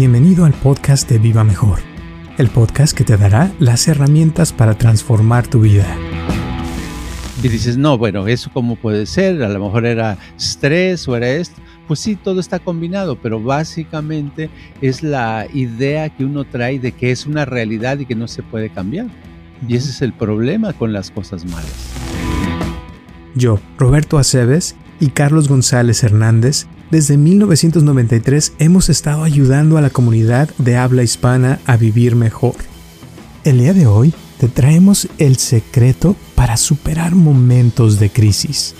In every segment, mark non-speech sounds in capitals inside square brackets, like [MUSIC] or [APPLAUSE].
Bienvenido al podcast de Viva Mejor, el podcast que te dará las herramientas para transformar tu vida. Y dices, no, bueno, eso cómo puede ser, a lo mejor era estrés o era esto. Pues sí, todo está combinado, pero básicamente es la idea que uno trae de que es una realidad y que no se puede cambiar. Y ese es el problema con las cosas malas. Yo, Roberto Aceves y Carlos González Hernández, desde 1993 hemos estado ayudando a la comunidad de habla hispana a vivir mejor. El día de hoy te traemos el secreto para superar momentos de crisis.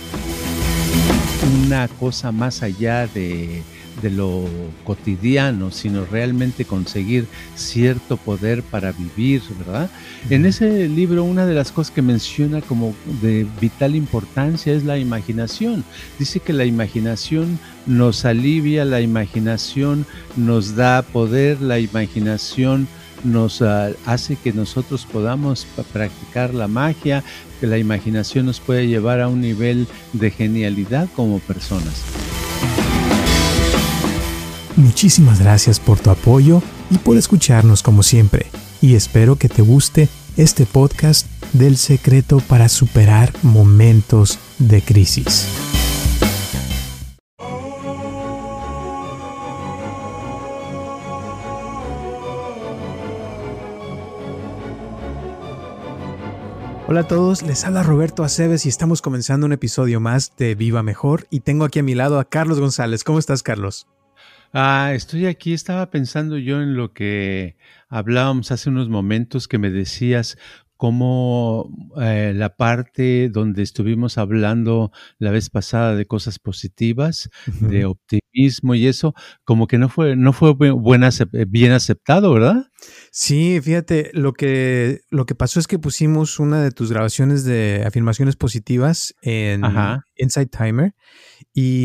Una cosa más allá de de lo cotidiano, sino realmente conseguir cierto poder para vivir, ¿verdad? En ese libro una de las cosas que menciona como de vital importancia es la imaginación. Dice que la imaginación nos alivia, la imaginación nos da poder, la imaginación nos ah, hace que nosotros podamos practicar la magia, que la imaginación nos puede llevar a un nivel de genialidad como personas. Muchísimas gracias por tu apoyo y por escucharnos como siempre. Y espero que te guste este podcast del secreto para superar momentos de crisis. Hola a todos, les habla Roberto Aceves y estamos comenzando un episodio más de Viva Mejor y tengo aquí a mi lado a Carlos González. ¿Cómo estás, Carlos? Ah, estoy aquí, estaba pensando yo en lo que hablábamos hace unos momentos que me decías cómo eh, la parte donde estuvimos hablando la vez pasada de cosas positivas, de optimismo y eso, como que no fue, no fue buena, bien aceptado, ¿verdad? Sí, fíjate, lo que, lo que pasó es que pusimos una de tus grabaciones de afirmaciones positivas en Inside Timer y,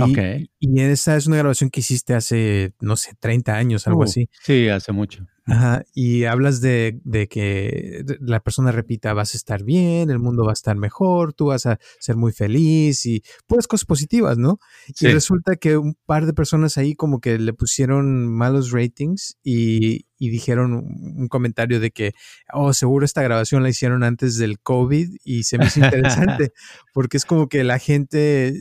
y esa es una grabación que hiciste hace, no sé, 30 años, algo uh, así. Sí, hace mucho. Ajá, y hablas de, de, que la persona repita, vas a estar bien, el mundo va a estar mejor, tú vas a ser muy feliz y pues cosas positivas, ¿no? Y resulta que un par de personas ahí como que le pusieron malos ratings y, y dijeron un comentario de que, oh, seguro esta grabación la hicieron antes del COVID y se me hizo interesante, [LAUGHS] porque es como que la gente,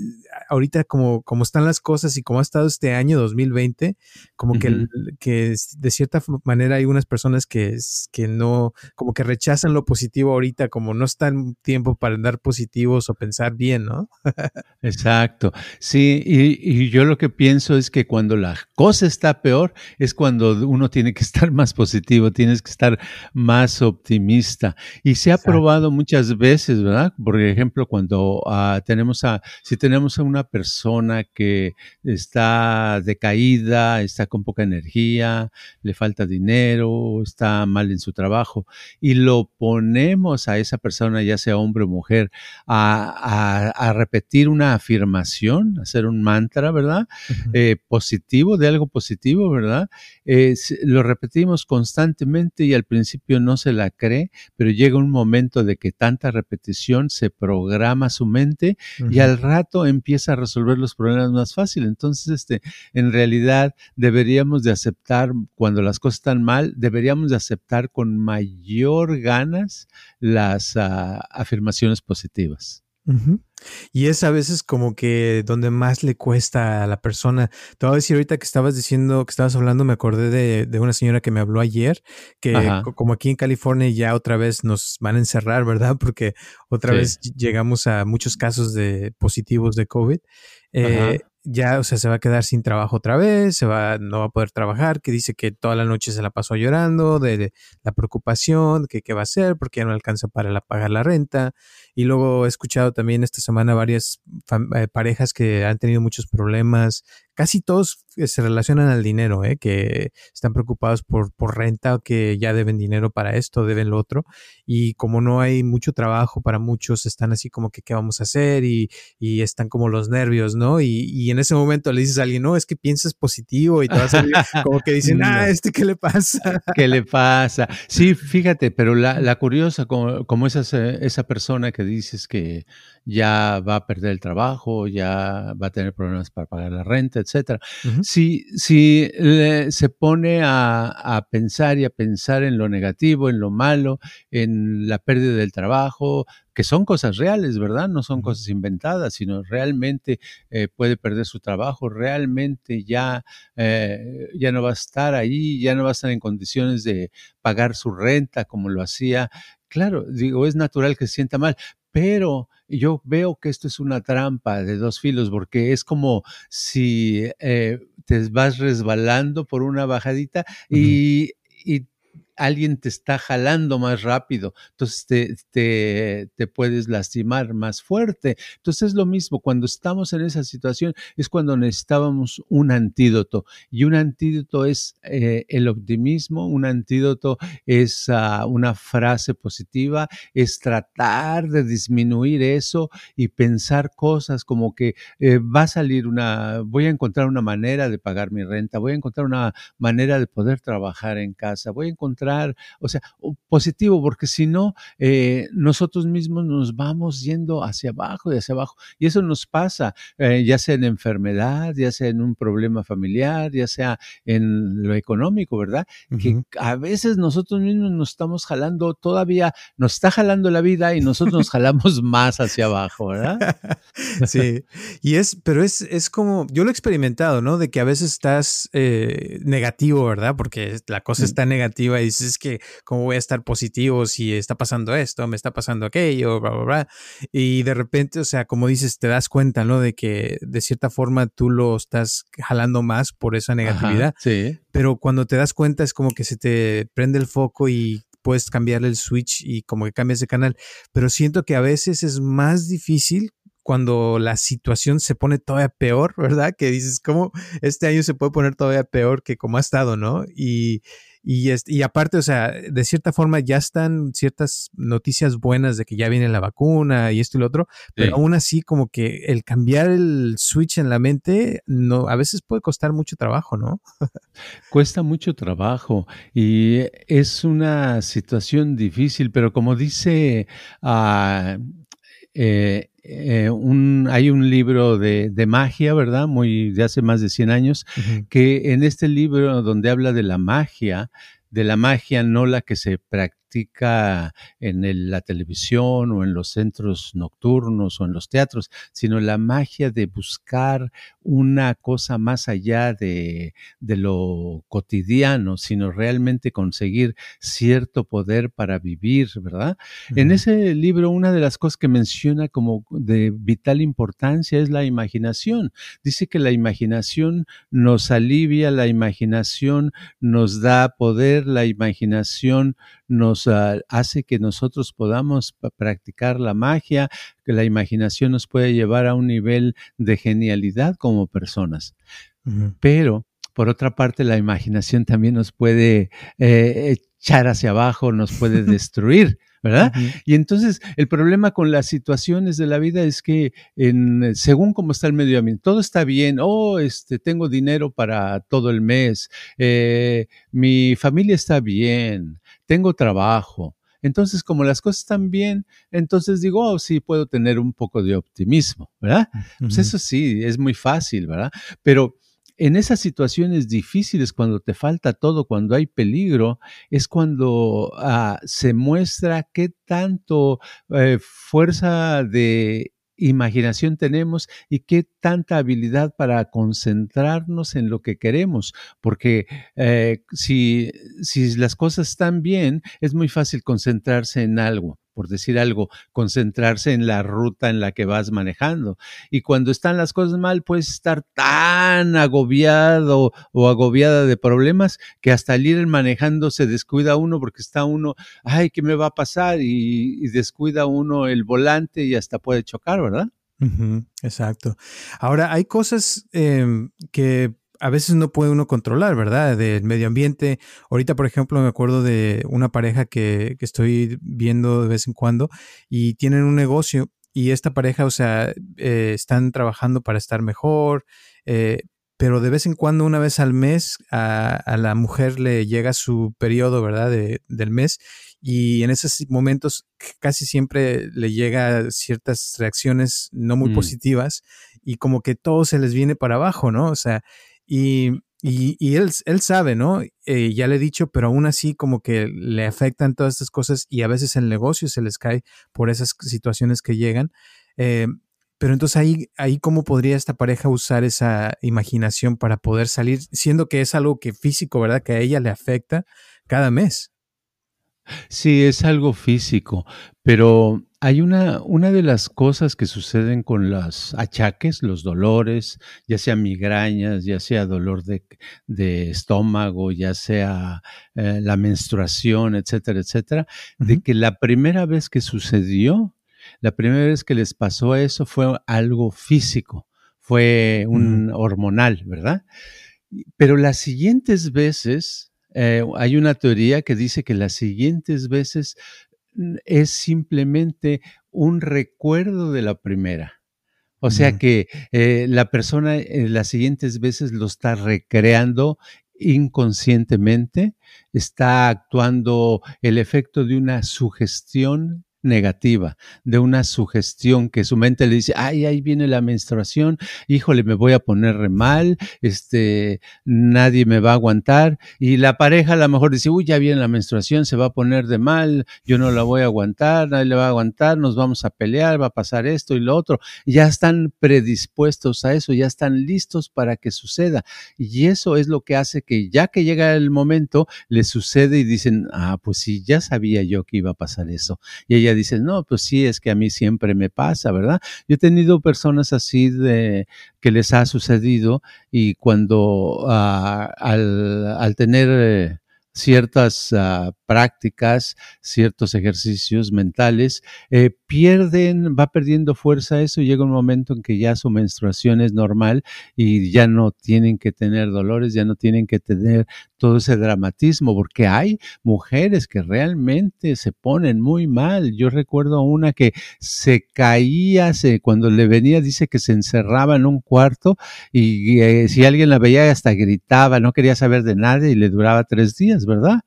ahorita como, como están las cosas y como ha estado este año 2020, como que, que de cierta manera hay unas personas que, que no, como que rechazan lo positivo ahorita, como no está en tiempo para dar positivos o pensar bien, ¿no? [LAUGHS] Exacto, sí, y, y yo lo que pienso es que cuando la cosa está peor es cuando uno tiene que estar más positivo, tienes que estar más optimista. Y se ha probado muchas veces, ¿verdad? Por ejemplo, cuando ah, tenemos a, si tenemos a una persona que está decaída, está con poca energía, le falta dinero, está mal en su trabajo, y lo ponemos a esa persona, ya sea hombre o mujer, a, a, repetir una afirmación, hacer un mantra, ¿verdad? Eh, positivo, de algo positivo, ¿verdad? Eh, lo repetimos constantemente y al principio no se la cree, pero llega un momento de que tanta repetición se programa su mente y al rato empieza a resolver los problemas más fácil. Entonces, este, en realidad deberíamos de aceptar cuando las cosas están mal, deberíamos de aceptar con mayor ganas las ah, afirmaciones positivas. Y es a veces como que donde más le cuesta a la persona. Te voy a decir ahorita que estabas diciendo, que estabas hablando, me acordé de, una señora que me habló ayer, que como aquí en California ya otra vez nos van a encerrar, ¿verdad? [LAUGHS] Porque otra vez llegamos a muchos casos de positivos de COVID. Eh, ya, o sea, se va a quedar sin trabajo otra vez, se va, no va a poder trabajar, que dice que toda la noche se la pasó llorando de, la preocupación, que qué va a hacer, porque ya no alcanza para pagar la renta. Y luego he escuchado también esta semana varias eh, parejas que han tenido muchos problemas casi todos eh, se relacionan al dinero, ¿eh? que están preocupados por, por renta que ya deben dinero para esto, deben lo otro. Y como no hay mucho trabajo para muchos, están así como que qué vamos a hacer y, y están como los nervios, ¿no? Y, y, en ese momento le dices a alguien, no, es que piensas positivo y te vas a [LAUGHS] como que dicen, ah, ¿este qué le pasa? [LAUGHS] ¿Qué le pasa? Sí, fíjate, pero la, la curiosa, como, como esa, esa persona que dices que ya va a perder el trabajo, ya va a tener problemas para pagar la renta, etcétera. Si, si se pone a, a, pensar y a pensar en lo negativo, en lo malo, en la pérdida del trabajo, que son cosas reales, ¿verdad? No son cosas inventadas, sino realmente eh, puede perder su trabajo, realmente ya, eh, ya no va a estar ahí, ya no va a estar en condiciones de pagar su renta como lo hacía. Claro, digo, es natural que se sienta mal, pero yo veo que esto es una trampa de dos filos, porque es como si eh, te vas resbalando por una bajadita y, y alguien te está jalando más rápido, entonces te, te, puedes lastimar más fuerte. Entonces es lo mismo, cuando estamos en esa situación es cuando necesitábamos un antídoto y un antídoto es eh, el optimismo, un antídoto es ah, una frase positiva, es tratar de disminuir eso y pensar cosas como que eh, va a salir una, voy a encontrar una manera de pagar mi renta, voy a encontrar una manera de poder trabajar en casa, voy a encontrar o sea, positivo, porque si no, eh, nosotros mismos nos vamos yendo hacia abajo y hacia abajo. Y eso nos pasa, eh, ya sea en enfermedad, ya sea en un problema familiar, ya sea en lo económico, ¿verdad? Que a veces nosotros mismos nos estamos jalando todavía, nos está jalando la vida y nosotros nos jalamos más hacia abajo, ¿verdad? [LAUGHS] sí, y es, pero es, es como, yo lo he experimentado, ¿no? De que a veces estás eh, negativo, ¿verdad? Porque la cosa mm. está negativa y es que, ¿cómo voy a estar positivo si está pasando esto, me está pasando aquello, bla, bla, bla? Y de repente, o sea, como dices, te das cuenta, ¿no? De que de cierta forma tú lo estás jalando más por esa negatividad. sí. Pero cuando te das cuenta es como que se te prende el foco y puedes cambiarle el switch y como que cambias de canal. Pero siento que a veces es más difícil cuando la situación se pone todavía peor, ¿verdad? Que dices, ¿cómo este año se puede poner todavía peor que como ha estado, ¿no? Y, y, y aparte, o sea, de cierta forma ya están ciertas noticias buenas de que ya viene la vacuna y esto y lo otro, pero aún así como que el cambiar el switch en la mente no, a veces puede costar mucho trabajo, ¿no? Cuesta mucho trabajo y es una situación difícil, pero como dice... Uh, eh, eh, un, hay un libro de, de, magia, ¿verdad? Muy de hace más de 100 años, que en este libro donde habla de la magia, de la magia no la que se practica, en la televisión o en los centros nocturnos o en los teatros, sino la magia de buscar una cosa más allá de, de lo cotidiano, sino realmente conseguir cierto poder para vivir, ¿verdad? En ese libro, una de las cosas que menciona como de vital importancia es la imaginación. Dice que la imaginación nos alivia, la imaginación nos da poder, la imaginación nos ah, hace que nosotros podamos practicar la magia, que la imaginación nos puede llevar a un nivel de genialidad como personas. Pero, por otra parte, la imaginación también nos puede eh, echar hacia abajo, nos puede [LAUGHS] destruir. ¿Verdad? Y entonces el problema con las situaciones de la vida es que en, según cómo está el medio ambiente, todo está bien, oh, este, tengo dinero para todo el mes, eh, mi familia está bien, tengo trabajo. Entonces, como las cosas están bien, entonces digo, oh, sí, puedo tener un poco de optimismo, ¿verdad? Pues eso sí, es muy fácil, ¿verdad? Pero en esas situaciones difíciles, cuando te falta todo, cuando hay peligro, es cuando ah, se muestra qué tanto eh, fuerza de imaginación tenemos y qué tanta habilidad para concentrarnos en lo que queremos, porque eh, si, si las cosas están bien, es muy fácil concentrarse en algo por decir algo, concentrarse en la ruta en la que vas manejando. Y cuando están las cosas mal, puedes estar tan agobiado o agobiada de problemas que hasta el ir manejando se descuida uno porque está uno, ay, ¿qué me va a pasar? Y, descuida uno el volante y hasta puede chocar, ¿verdad? exacto. Ahora, hay cosas em, que a veces no puede uno controlar, ¿verdad? Del medio ambiente. Ahorita, por ejemplo, me acuerdo de una pareja que, que estoy viendo de vez en cuando y tienen un negocio y esta pareja, o sea, eh, están trabajando para estar mejor, eh, pero de vez en cuando, una vez al mes, a, la mujer le llega su periodo, ¿verdad? del mes y en esos momentos casi siempre le llega ciertas reacciones no muy mm. positivas y como que todo se les viene para abajo, ¿no? O sea, y, y, él, él sabe, ¿no? Eh, ya le he dicho, pero aún así como que le afectan todas estas cosas y a veces el negocio se les cae por esas situaciones que llegan. Eh, pero entonces ahí, ahí cómo podría esta pareja usar esa imaginación para poder salir, siendo que es algo que físico, ¿verdad? Que a ella le afecta cada mes. Sí, es algo físico, pero hay una, una de las cosas que suceden con los achaques, los dolores, ya sea migrañas, ya sea dolor de, estómago, ya sea eh, la menstruación, etcétera, etcétera, de que la primera vez que sucedió, la primera vez que les pasó eso fue algo físico, fue un hormonal, ¿verdad? Pero las siguientes veces, eh, hay una teoría que dice que las siguientes veces es simplemente un recuerdo de la primera. O sea que eh, la persona eh, las siguientes veces lo está recreando inconscientemente, está actuando el efecto de una sugestión negativa, de una sugestión que su mente le dice, ay, ahí viene la menstruación, híjole, me voy a poner mal, este, nadie me va a aguantar. Y la pareja a lo mejor dice, uy, ya viene la menstruación, se va a poner de mal, yo no la voy a aguantar, nadie le va a aguantar, nos vamos a pelear, va a pasar esto y lo otro. Ya están predispuestos a eso, ya están listos para que suceda. Y eso es lo que hace que ya que llega el momento, le sucede y dicen, ah, pues sí, ya sabía yo que iba a pasar eso. Y ella dices, no, pues sí, es que a mí siempre me pasa, ¿verdad? Yo he tenido personas así de que les ha sucedido y cuando ah, al, tener... Eh, ciertas uh, prácticas, ciertos ejercicios mentales, eh, pierden, va perdiendo fuerza eso y llega un momento en que ya su menstruación es normal y ya no tienen que tener dolores, ya no tienen que tener todo ese dramatismo, porque hay mujeres que realmente se ponen muy mal. Yo recuerdo una que se caía, se, cuando le venía, dice que se encerraba en un cuarto y eh, si alguien la veía hasta gritaba, no quería saber de nadie y le duraba tres días ¿verdad?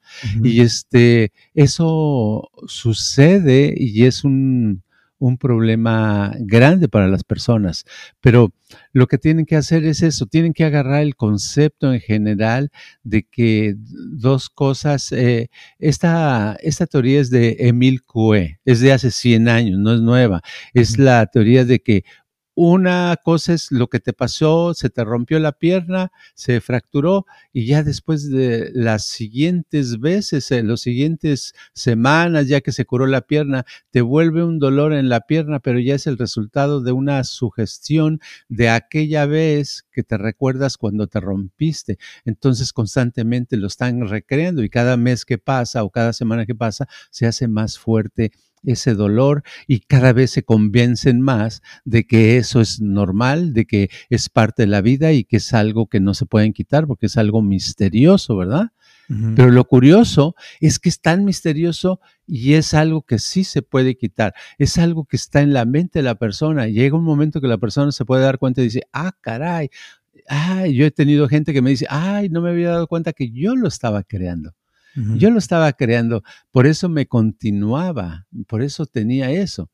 Y este, eso sucede y es un, un problema grande para las personas. Pero lo que tienen que hacer es eso, tienen que agarrar el concepto en general de que dos cosas, eh, esta, esta teoría es de Emile Coué, es de hace 100 años, no es nueva, es la teoría de que una cosa es lo que te pasó, se te rompió la pierna, se fracturó y ya después de las siguientes veces, en eh, las siguientes semanas, ya que se curó la pierna, te vuelve un dolor en la pierna, pero ya es el resultado de una sugestión de aquella vez que te recuerdas cuando te rompiste. Entonces constantemente lo están recreando y cada mes que pasa o cada semana que pasa se hace más fuerte ese dolor y cada vez se convencen más de que eso es normal, de que es parte de la vida y que es algo que no se pueden quitar porque es algo misterioso, ¿verdad? Pero lo curioso es que es tan misterioso y es algo que sí se puede quitar, es algo que está en la mente de la persona. Llega un momento que la persona se puede dar cuenta y dice, ah, caray, ay, yo he tenido gente que me dice, ay, no me había dado cuenta que yo lo estaba creando. Yo lo estaba creando, por eso me continuaba, por eso tenía eso.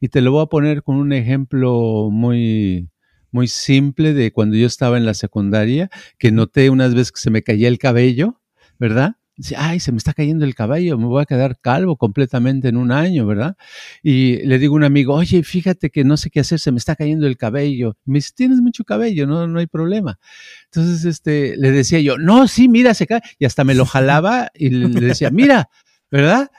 Y te lo voy a poner con un ejemplo muy, muy simple de cuando yo estaba en la secundaria, que noté unas veces que se me caía el cabello, ¿verdad? Dice, ay, se me está cayendo el cabello, me voy a quedar calvo completamente en un año, ¿verdad? Y le digo a un amigo, oye, fíjate que no sé qué hacer, se me está cayendo el cabello. Me dice, tienes mucho cabello, no, no hay problema. Entonces, este, le decía yo, no, sí, mira, se cae. Y hasta me lo jalaba y le, decía, mira, ¿verdad?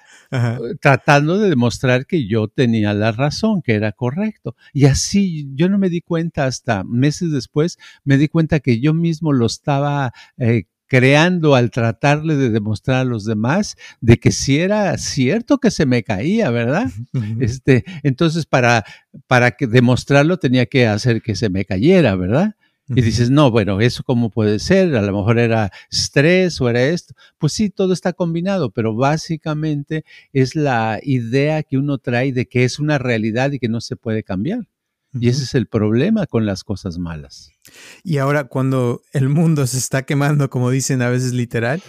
tratando de demostrar que yo tenía la razón, que era correcto. Y así yo no me di cuenta hasta meses después, me di cuenta que yo mismo lo estaba eh, creando al tratarle de demostrar a los demás de que si era cierto que se me caía, ¿verdad? Este, entonces para, para que demostrarlo tenía que hacer que se me cayera, ¿verdad? Y dices, no, bueno, eso cómo puede ser, a lo mejor era estrés o era esto. Pues sí, todo está combinado, pero básicamente es la idea que uno trae de que es una realidad y que no se puede cambiar. Y ese es el problema con las cosas malas. Y ahora cuando el mundo se está quemando, como dicen a veces literal,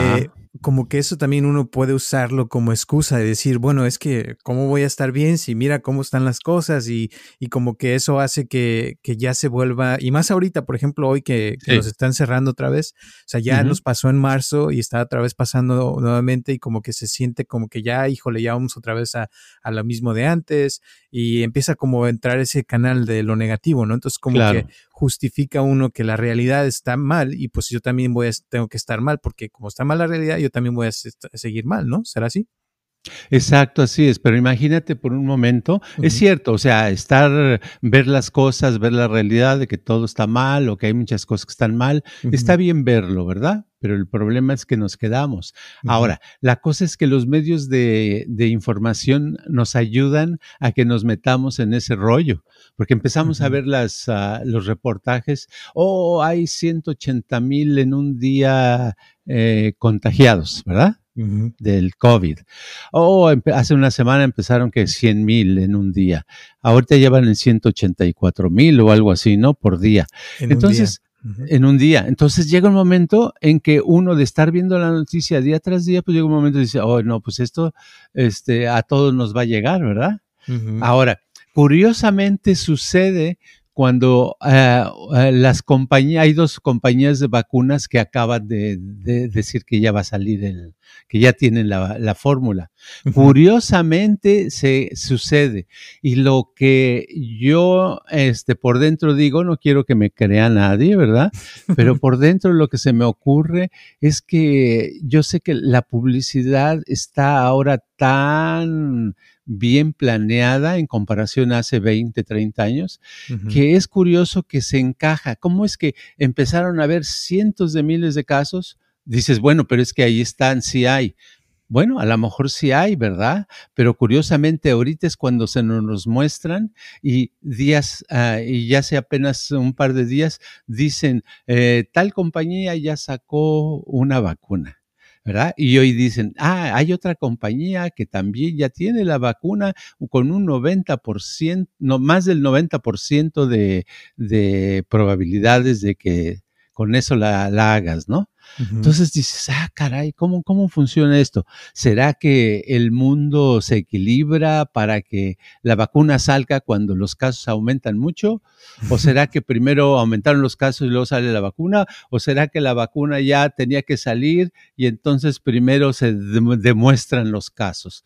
eh, como que eso también uno puede usarlo como excusa de decir, bueno, es que, ¿cómo voy a estar bien si mira cómo están las cosas? Y, y como que eso hace que, que, ya se vuelva, y más ahorita, por ejemplo, hoy que, que nos están cerrando otra vez, o sea, ya nos pasó en marzo y está otra vez pasando nuevamente y como que se siente como que ya, híjole, ya vamos otra vez a, a lo mismo de antes y empieza como a entrar ese canal de lo negativo, ¿no? Entonces como que justifica uno que la realidad está mal y pues yo también voy a, tengo que estar mal porque como está mal la realidad, yo también voy a seguir mal, ¿no? ¿Será así? Exacto, así es, pero imagínate por un momento, es cierto, o sea, estar, ver las cosas, ver la realidad de que todo está mal o que hay muchas cosas que están mal, está bien verlo, ¿verdad? Pero el problema es que nos quedamos. Ahora, la cosa es que los medios de, de, información nos ayudan a que nos metamos en ese rollo, porque empezamos a ver las, uh, los reportajes, oh, hay 180 mil en un día eh, contagiados, ¿verdad? del COVID. Oh, hace una semana empezaron que 100 mil en un día. Ahorita llevan en 184 mil o algo así, ¿no? Por día. Entonces, en un día. Entonces llega un momento en que uno de estar viendo la noticia día tras día, pues llega un momento y dice, oh, no, pues esto este, a todos nos va a llegar, ¿verdad? Ahora, curiosamente sucede cuando eh, las compañías, hay dos compañías de vacunas que acaban de, decir que ya va a salir el, que ya tienen la, fórmula. Curiosamente se sucede. Y lo que yo, este, por dentro digo, no quiero que me crea nadie, ¿verdad? Pero por dentro lo que se me ocurre es que yo sé que la publicidad está ahora tan bien planeada en comparación a hace 20, 30 años, que es curioso que se encaja. ¿Cómo es que empezaron a haber cientos de miles de casos? Dices, bueno, pero es que ahí están, sí hay. Bueno, a lo mejor sí hay, ¿verdad? Pero curiosamente ahorita es cuando se nos muestran y días, ah, y ya hace apenas un par de días, dicen, eh, tal compañía ya sacó una vacuna. ¿Verdad? Y hoy dicen, ah, hay otra compañía que también ya tiene la vacuna con un 90%, no, más del 90% de, de probabilidades de que con eso la, la hagas, ¿no? Entonces dices, ah, caray, ¿cómo, ¿cómo funciona esto? ¿Será que el mundo se equilibra para que la vacuna salga cuando los casos aumentan mucho? ¿O será que primero aumentaron los casos y luego sale la vacuna? ¿O será que la vacuna ya tenía que salir y entonces primero se demuestran los casos?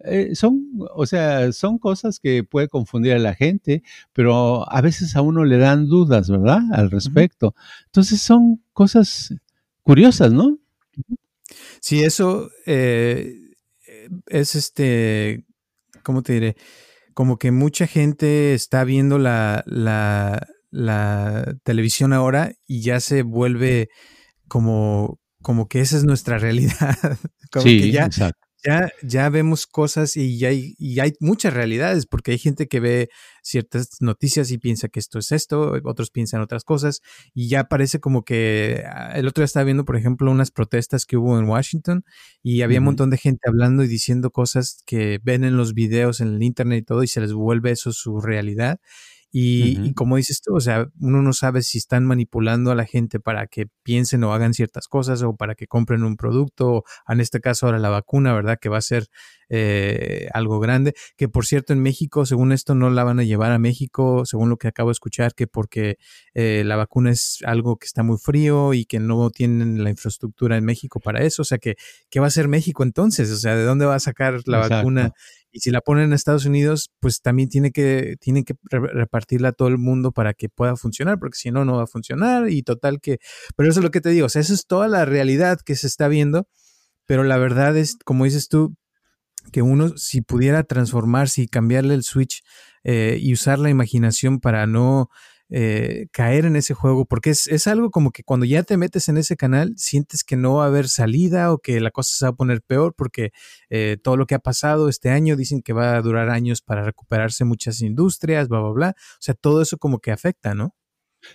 Eh, son, o sea, son cosas que puede confundir a la gente, pero a veces a uno le dan dudas, ¿verdad? Al respecto. Entonces son cosas curiosas, ¿no? Sí, eso eh, es este, ¿cómo te diré? Como que mucha gente está viendo la, la, la televisión ahora y ya se vuelve como, como que esa es nuestra [LAUGHS] realidad. Como sí, que ya, exacto ya, ya vemos cosas y, ya hay, y hay muchas realidades, porque hay gente que ve ciertas noticias y piensa que esto es esto, otros piensan otras cosas, y ya parece como que ah, el otro día estaba viendo, por ejemplo, unas protestas que hubo en Washington y había un montón de gente hablando y diciendo cosas que ven en los videos, en el internet y todo, y se les vuelve eso su realidad. Y, como dices tú, o sea, uno no sabe si están manipulando a la gente para que piensen o hagan ciertas cosas o para que compren un producto, o en este caso ahora la vacuna, ¿verdad? Que va a ser eh, algo grande. Que por cierto, en México, según esto, no la van a llevar a México, según lo que acabo de escuchar, que porque eh, la vacuna es algo que está muy frío y que no tienen la infraestructura en México para eso. O sea, que, ¿qué va a ser México entonces? O sea, ¿de dónde va a sacar la vacuna? Y si la ponen en Estados Unidos, pues también tiene que, tienen que repartirla a todo el mundo para que pueda funcionar, porque si no, no va a funcionar. Y total que, pero eso es lo que te digo, o sea, eso es toda la realidad que se está viendo, pero la verdad es, como dices tú, que uno si pudiera transformarse y cambiarle el switch eh, y usar la imaginación para no eh, caer en ese juego, porque es, es, algo como que cuando ya te metes en ese canal, sientes que no va a haber salida o que la cosa se va a poner peor, porque eh, todo lo que ha pasado este año dicen que va a durar años para recuperarse muchas industrias, bla, bla, bla. O sea, todo eso como que afecta, ¿no?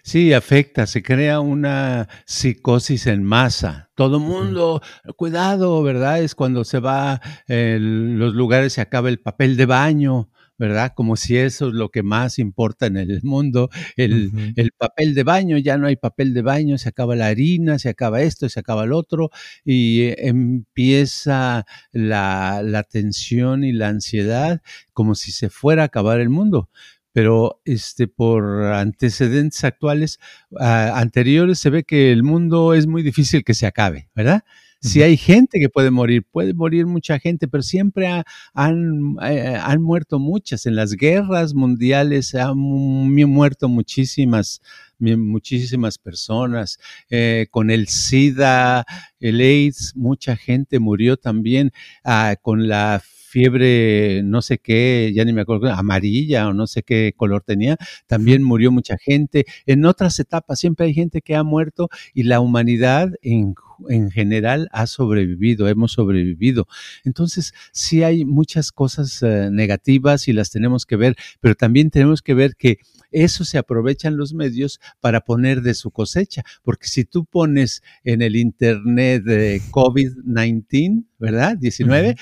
Sí, afecta, se crea una psicosis en masa. Todo mundo, cuidado, ¿verdad? Es cuando se va, en los lugares se acaba el papel de baño, ¿verdad? Como si eso es lo que más importa en el mundo, el, el, papel de baño, ya no hay papel de baño, se acaba la harina, se acaba esto, se acaba el otro, y eh, empieza la, la tensión y la ansiedad como si se fuera a acabar el mundo pero este, por antecedentes actuales, ah, anteriores, se ve que el mundo es muy difícil que se acabe, ¿verdad? Si hay gente que puede morir, puede morir mucha gente, pero siempre han, eh, han, muerto muchas. En las guerras mundiales han muerto muchísimas, muchísimas personas. Eh, con el SIDA, el AIDS, mucha gente murió también. Ah, con la fiebre, no sé qué, ya ni me acuerdo, amarilla o no sé qué color tenía, también murió mucha gente. En otras etapas siempre hay gente que ha muerto y la humanidad en, en general ha sobrevivido, hemos sobrevivido. Entonces, sí hay muchas cosas eh, negativas y las tenemos que ver, pero también tenemos que ver que eso se aprovechan los medios para poner de su cosecha, porque si tú pones en el internet de [LAUGHS] COVID-19, ¿verdad? 19,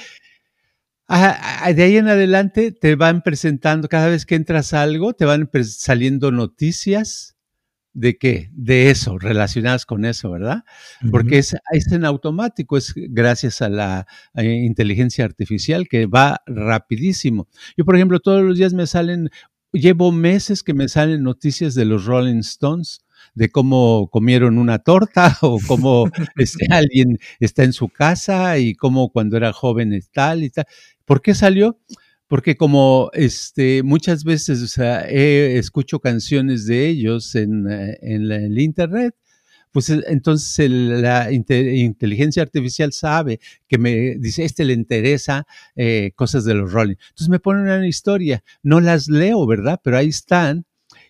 de ahí en adelante te van presentando, cada vez que entras a algo, te van saliendo noticias de qué, de eso, relacionadas con eso, ¿verdad? Porque es, en automático, es gracias a la inteligencia artificial que va rapidísimo. Yo, por ejemplo, todos los días me salen, llevo meses que me salen noticias de los Rolling Stones de cómo comieron una torta [LAUGHS] o cómo este, alguien está en su casa y cómo cuando era joven es tal y tal. ¿Por qué salió? Porque como este, muchas veces escucho canciones de ellos en, eh, el internet, pues eh, entonces la inteligencia artificial sabe que me dice, este le interesa eh, cosas de los Rolling. Entonces me ponen una historia, no las leo, ¿verdad? Pero ahí están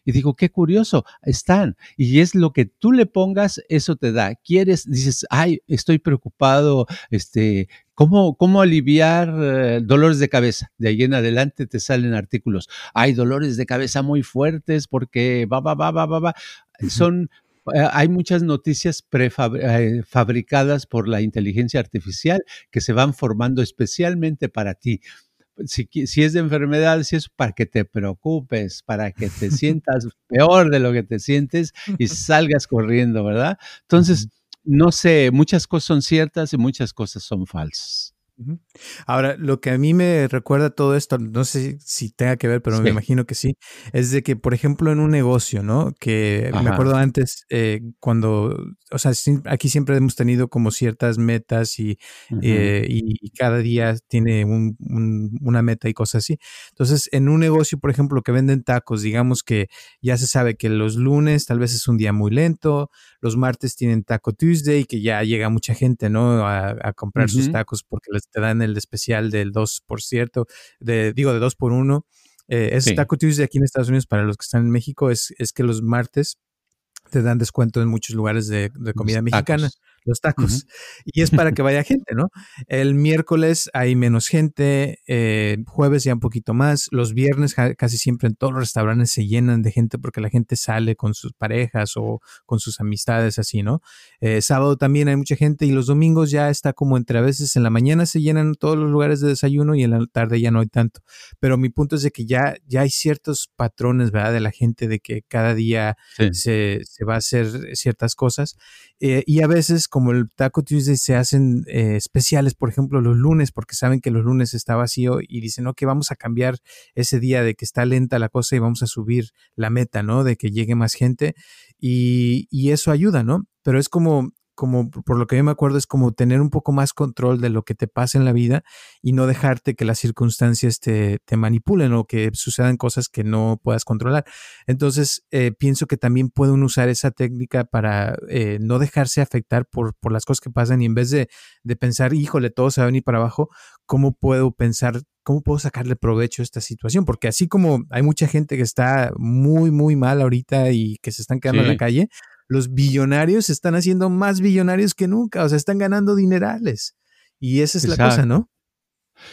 y digo, qué curioso, están. Y es lo que tú le pongas, eso te da. Quieres, dices, ay, estoy preocupado, este, ¿Cómo, ¿Cómo, aliviar eh, dolores de cabeza? De ahí en adelante te salen artículos. Hay dolores de cabeza muy fuertes porque va, va, va, va, va, va. Son, eh, hay muchas noticias prefabricadas eh, por la inteligencia artificial que se van formando especialmente para ti si, si, es de enfermedad, si es para que te preocupes, para que te [LAUGHS] sientas peor de lo que te sientes y salgas corriendo, ¿verdad? Entonces, no sé, muchas cosas son ciertas y muchas cosas son falsas. Ahora, lo que a mí me recuerda todo esto, no sé si tenga que ver, pero me imagino que sí, es de que, por ejemplo, en un negocio, ¿no? Que me acuerdo antes, eh, cuando, o sea, aquí siempre hemos tenido como ciertas metas y, eh, y cada día tiene una meta y cosas así. Entonces, en un negocio, por ejemplo, que venden tacos, digamos que ya se sabe que los lunes tal vez es un día muy lento, los martes tienen Taco Tuesday, que ya llega mucha gente, ¿no? A, comprar sus tacos porque les te dan el especial del 2 por cierto, de, digo, de 2 por 1. Eh, es Taco Tuesday aquí en Estados Unidos para los que están en México, es, es que los martes te dan descuento en muchos lugares de, comida mexicana los tacos. Y es para que vaya gente, ¿no? El miércoles hay menos gente, eh, jueves ya un poquito más, los viernes casi siempre en todos los restaurantes se llenan de gente porque la gente sale con sus parejas o con sus amistades así, ¿no? Eh, sábado también hay mucha gente y los domingos ya está como entre a veces en la mañana se llenan todos los lugares de desayuno y en la tarde ya no hay tanto. Pero mi punto es de que ya, ya hay ciertos patrones, ¿verdad? De la gente de que cada día se, se, va a hacer ciertas cosas eh, y a veces como el Taco Tuesday se hacen eh, especiales, por ejemplo, los lunes, porque saben que los lunes está vacío y dicen, ok, vamos a cambiar ese día de que está lenta la cosa y vamos a subir la meta, ¿no? De que llegue más gente y, y eso ayuda, ¿no? Pero es como como por lo que yo me acuerdo, es como tener un poco más control de lo que te pasa en la vida y no dejarte que las circunstancias te, te manipulen o que sucedan cosas que no puedas controlar. Entonces, eh, pienso que también pueden usar esa técnica para eh, no dejarse afectar por, por, las cosas que pasan y en vez de, de pensar, híjole, todo se va a venir para abajo, ¿cómo puedo pensar ¿cómo puedo sacarle provecho a esta situación? Porque así como hay mucha gente que está muy, muy mal ahorita y que se están quedando en la calle, los billonarios se están haciendo más billonarios que nunca, o sea, están ganando dinerales. Y esa es la cosa, ¿no?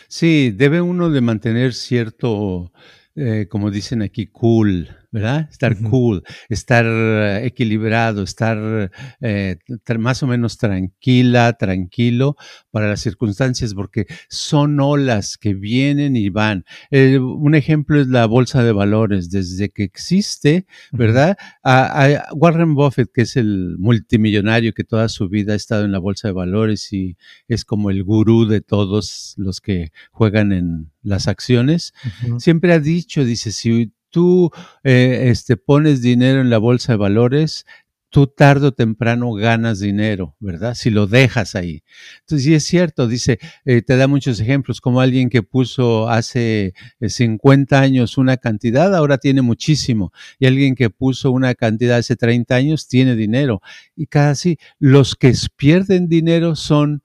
Sí, debe uno de mantener cierto, eh, como dicen aquí, cool, ¿verdad? Estar cool, estar eh, equilibrado, estar eh, más o menos tranquila, tranquilo para las circunstancias, porque son olas que vienen y van. Eh, un ejemplo es la bolsa de valores. Desde que existe, ¿verdad? A, Warren Buffett, que es el multimillonario que toda su vida ha estado en la bolsa de valores y es como el gurú de todos los que juegan en las acciones, siempre ha dicho, dice, si tú eh, este, pones dinero en la bolsa de valores, tú tarde o temprano ganas dinero, ¿verdad? Si lo dejas ahí. Entonces, sí es cierto, dice, eh, te da muchos ejemplos, como alguien que puso hace 50 eh, años una cantidad, ahora tiene muchísimo, y alguien que puso una cantidad hace 30 años tiene dinero. Y casi los que pierden dinero son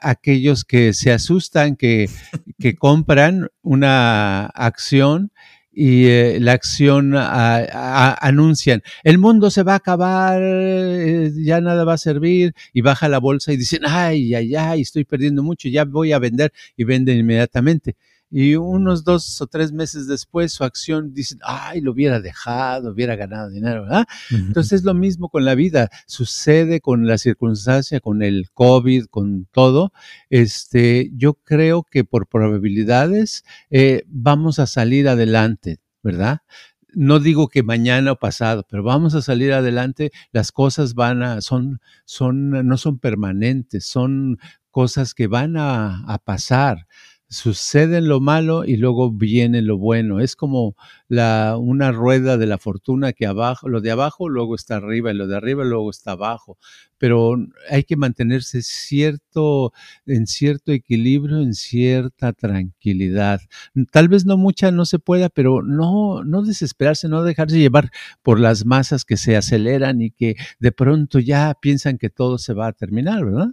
aquellos que se asustan, que, que compran una acción y eh, la acción anuncian, el mundo se va a acabar, eh, ya nada va a servir, y baja la bolsa y dicen, ay, ay, ay, estoy perdiendo mucho, ya voy a vender, y venden inmediatamente y unos dos o tres meses después su acción dice, ay, lo hubiera dejado, hubiera ganado dinero, ¿verdad? Entonces es lo mismo con la vida, sucede con la circunstancia, con el COVID, con todo. Este, yo creo que por probabilidades eh, vamos a salir adelante, ¿verdad? no digo que mañana o pasado, pero vamos a salir adelante, las cosas van a, son, son, no son permanentes, son cosas que van a, a pasar sucede lo malo y luego viene lo bueno. Es como la, una rueda de la fortuna que abajo, lo de abajo luego está arriba y lo de arriba luego está abajo. Pero hay que mantenerse cierto, en cierto equilibrio, en cierta tranquilidad. Tal vez no mucha no se pueda, pero no, no desesperarse, no dejarse llevar por las masas que se aceleran y que de pronto ya piensan que todo se va a terminar, ¿verdad?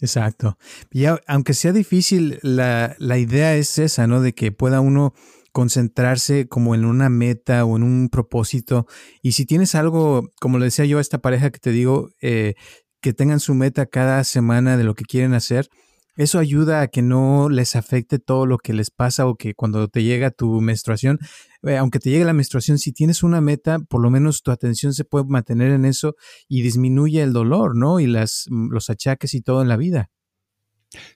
Exacto. Y aunque sea difícil, la, la, idea es esa, ¿no? De que pueda uno concentrarse como en una meta o en un propósito. Y si tienes algo, como le decía yo a esta pareja que te digo, eh, que tengan su meta cada semana de lo que quieren hacer, eso ayuda a que no les afecte todo lo que les pasa o que cuando te llega tu menstruación, eh, aunque te llegue la menstruación, si tienes una meta, por lo menos tu atención se puede mantener en eso y disminuye el dolor, ¿no? Y las, mm, los achaques y todo en la vida.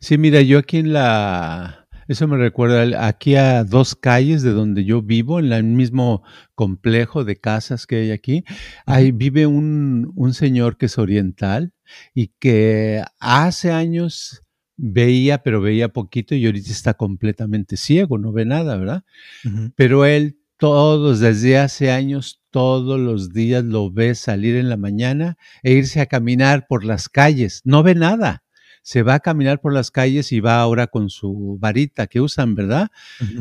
Sí, mira, yo aquí en la... Eso me recuerda aquí a dos calles de donde yo vivo, en el mismo complejo de casas que hay aquí. Ahí vive un, un señor que es oriental y que hace años veía, pero veía poquito y ahorita está completamente ciego, no ve nada, ¿verdad? Pero él todos, desde hace años, todos los días lo ve salir en la mañana e irse a caminar por las calles. No ve nada se va a caminar por las calles y va ahora con su varita que usan, ¿verdad?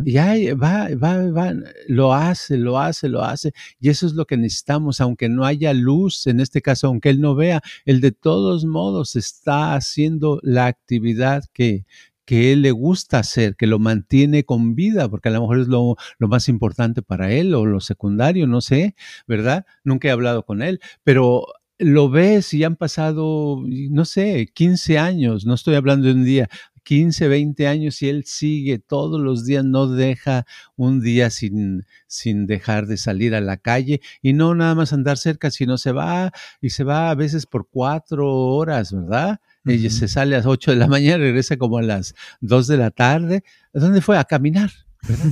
Y ahí va, va, va, lo hace, lo hace, lo hace. Y eso es lo que necesitamos, aunque no haya luz, en este caso, aunque él no vea, él de todos modos está haciendo la actividad que, que él le gusta hacer, que lo mantiene con vida, porque a lo mejor es lo, más importante para él o lo secundario, no sé, ¿verdad? Nunca he hablado con él, pero lo ves y han pasado, no sé, 15 años, no estoy hablando de un día, 15, 20 años y él sigue todos los días, no deja un día sin, sin dejar de salir a la calle y no nada más andar cerca, sino se va y se va a veces por cuatro horas, ¿verdad? Ella se sale a las 8 de la [LAUGHS] mañana, regresa como a las 2 de la tarde. ¿Dónde fue? A caminar.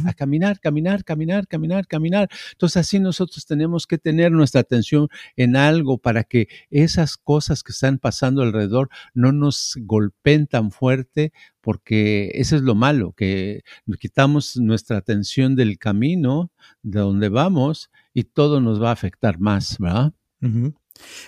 A caminar, caminar, caminar, caminar, caminar. Entonces así nosotros tenemos que tener nuestra atención en algo para que esas cosas que están pasando alrededor no nos golpeen tan fuerte, porque eso es lo malo, que quitamos nuestra atención del camino de donde vamos y todo nos va a afectar más, ¿verdad?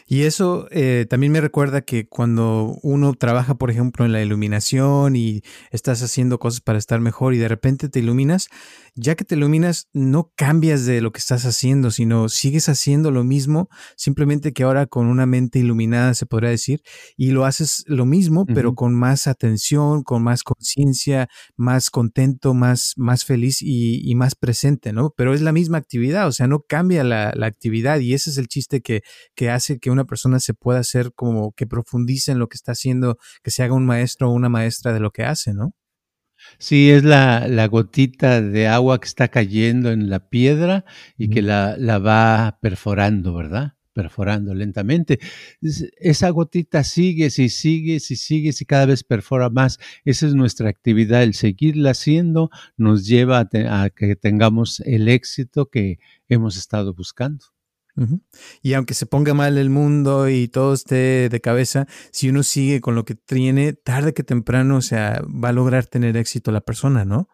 Y eso eh, también me recuerda que cuando uno trabaja, por ejemplo, en la iluminación y estás haciendo cosas para estar mejor y de repente te iluminas, ya que te iluminas, no cambias de lo que estás haciendo, sino sigues haciendo lo mismo, simplemente que ahora con una mente iluminada, se podría decir, y lo haces lo mismo, pero con más atención, con más conciencia, más contento, más, más feliz y, más presente, ¿no? Pero es la misma actividad, o sea, no cambia la, la actividad y ese es el chiste que, que hace que una persona se pueda hacer como que profundice en lo que está haciendo, que se haga un maestro o una maestra de lo que hace, ¿no? Sí, es la, la, gotita de agua que está cayendo en la piedra y que la, la va perforando, ¿verdad? perforando lentamente. Esa gotita sigue, si sigue, si sigue, si cada vez perfora más. Esa es nuestra actividad. El seguirla haciendo nos lleva a, que tengamos el éxito que hemos estado buscando. Y aunque se ponga mal el mundo y todo esté de cabeza, si uno sigue con lo que tiene, tarde que temprano, o sea, va a lograr tener éxito la persona, ¿no?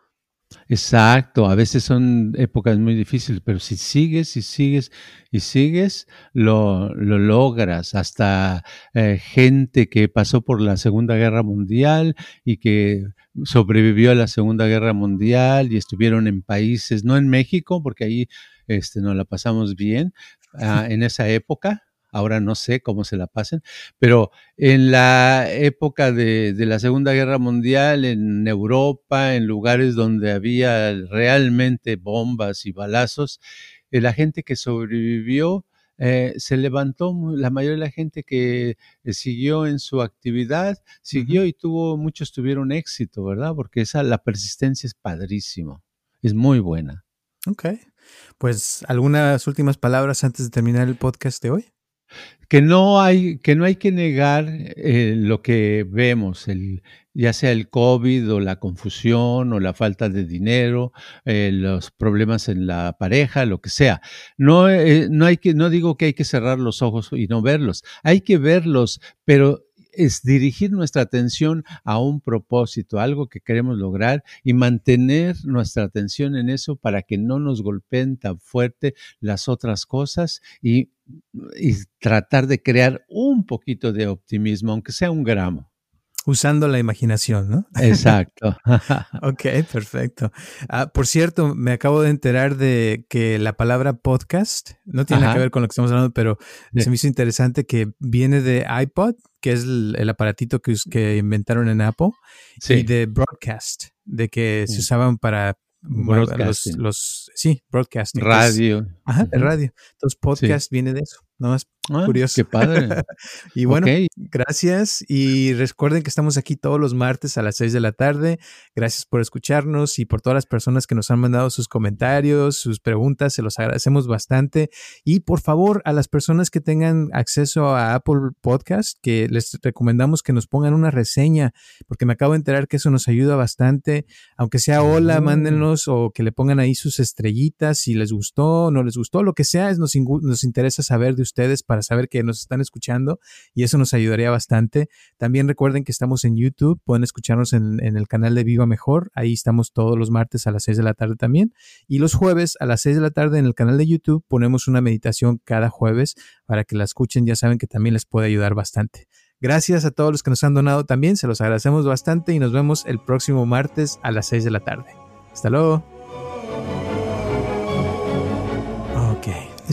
Exacto, a veces son épocas muy difíciles, pero si sigues y sigues y sigues, lo, lo logras. Hasta eh, gente que pasó por la Segunda Guerra Mundial y que sobrevivió a la Segunda Guerra Mundial y estuvieron en países, no en México, porque ahí este, nos la pasamos bien ah, en esa época, ahora no sé cómo se la pasen, pero en la época de, la Segunda Guerra Mundial, en Europa, en lugares donde había realmente bombas y balazos, eh, la gente que sobrevivió eh, se levantó, la mayoría de la gente que eh, siguió en su actividad, siguió y tuvo, muchos tuvieron éxito, ¿verdad? Porque esa, la persistencia es padrísimo, es muy buena. Ok, pues algunas últimas palabras antes de terminar el podcast de hoy que no hay que, no hay que negar eh, lo que vemos, ya sea el COVID o la confusión o la falta de dinero, eh, los problemas en la pareja, lo que sea. No, eh, no, hay que, no digo que hay que cerrar los ojos y no verlos, hay que verlos, pero es dirigir nuestra atención a un propósito, algo que queremos lograr y mantener nuestra atención en eso para que no nos golpeen tan fuerte las otras cosas y, y tratar de crear un poquito de optimismo, aunque sea un gramo. Usando la imaginación, ¿no? Exacto. [LAUGHS] ok, perfecto. Ah, por cierto, me acabo de enterar de que la palabra podcast no tiene nada que ver con lo que estamos hablando, pero se me hizo interesante que viene de iPod, que es el, aparatito que, que, inventaron en Apple, y de broadcast, de que se usaban para los, los, sí, broadcasting. Radio. ajá, el radio. Entonces, podcast viene de eso. No más ah, curioso. Qué padre. [LAUGHS] y bueno, gracias. Y recuerden que estamos aquí todos los martes a las 6 de la tarde. Gracias por escucharnos y por todas las personas que nos han mandado sus comentarios, sus preguntas. Se los agradecemos bastante. Y por favor, a las personas que tengan acceso a Apple Podcast, que les recomendamos que nos pongan una reseña, porque me acabo de enterar que eso nos ayuda bastante. Aunque sea hola, mándenlos o que le pongan ahí sus estrellitas si les gustó, no les gustó, lo que sea, nos, nos interesa saber de ustedes para saber que nos están escuchando y eso nos ayudaría bastante. También recuerden que estamos en YouTube, pueden escucharnos en, el canal de Viva Mejor, ahí estamos todos los martes a las 6 de la tarde también y los jueves a las 6 de la tarde en el canal de YouTube ponemos una meditación cada jueves para que la escuchen, ya saben que también les puede ayudar bastante. Gracias a todos los que nos han donado también, se los agradecemos bastante y nos vemos el próximo martes a las 6 de la tarde. Hasta luego.